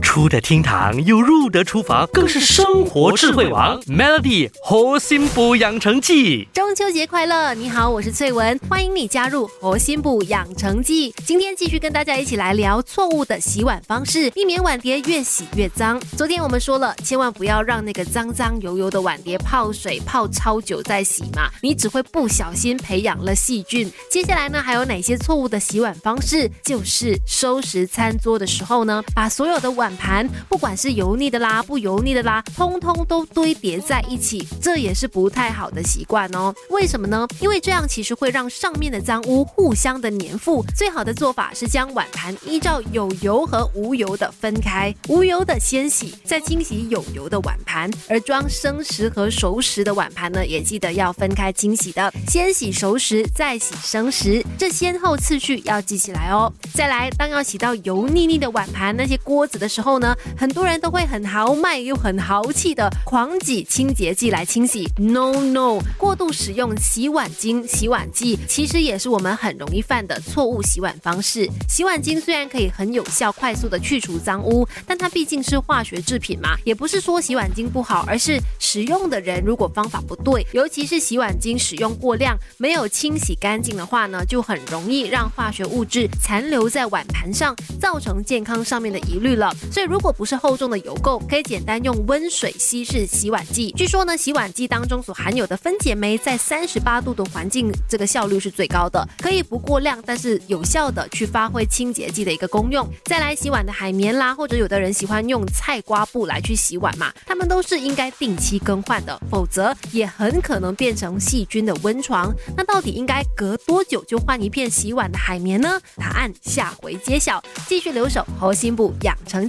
出得厅堂又入得厨房，更是生活智慧王。Melody 活心补养成记，中秋节快乐！你好，我是翠文，欢迎你加入活心补养成记。今天继续跟大家一起来聊错误的洗碗方式，避免碗碟越洗越脏。昨天我们说了，千万不要让那个脏脏油油的碗碟泡水泡超久再洗嘛，你只会不小心培养了细菌。接下来呢，还有哪些错误的洗碗方式？就是收拾餐桌的时候呢，把所有的碗。碗盘不管是油腻的啦，不油腻的啦，通通都堆叠在一起，这也是不太好的习惯哦。为什么呢？因为这样其实会让上面的脏污互相的粘附。最好的做法是将碗盘依照有油和无油的分开，无油的先洗，再清洗有油的碗盘。而装生食和熟食的碗盘呢，也记得要分开清洗的，先洗熟食，再洗生食，这先后次序要记起来哦。再来，当要洗到油腻腻的碗盘那些锅子的时。后呢，很多人都会很豪迈又很豪气的狂挤清洁剂来清洗。No No，过度使用洗碗精、洗碗剂，其实也是我们很容易犯的错误洗碗方式。洗碗精虽然可以很有效、快速的去除脏污，但它毕竟是化学制品嘛，也不是说洗碗精不好，而是使用的人如果方法不对，尤其是洗碗精使用过量、没有清洗干净的话呢，就很容易让化学物质残留在碗盘上，造成健康上面的疑虑了。所以，如果不是厚重的油垢，可以简单用温水稀释洗碗剂。据说呢，洗碗剂当中所含有的分解酶在三十八度的环境，这个效率是最高的，可以不过量，但是有效的去发挥清洁剂的一个功用。再来洗碗的海绵啦，或者有的人喜欢用菜瓜布来去洗碗嘛，它们都是应该定期更换的，否则也很可能变成细菌的温床。那到底应该隔多久就换一片洗碗的海绵呢？答案下回揭晓。继续留守核心部养成